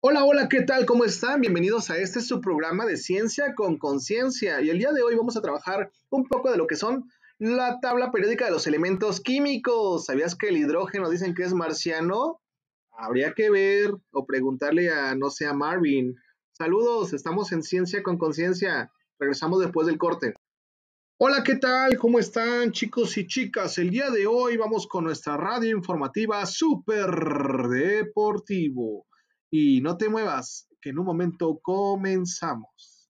Hola, hola, ¿qué tal? ¿Cómo están? Bienvenidos a este su programa de Ciencia con Conciencia. Y el día de hoy vamos a trabajar un poco de lo que son la tabla periódica de los elementos químicos. ¿Sabías que el hidrógeno dicen que es marciano? Habría que ver o preguntarle a, no sé, a Marvin. Saludos, estamos en Ciencia con Conciencia. Regresamos después del corte. Hola, ¿qué tal? ¿Cómo están chicos y chicas? El día de hoy vamos con nuestra radio informativa Super Deportivo. Y no te muevas, que en un momento comenzamos.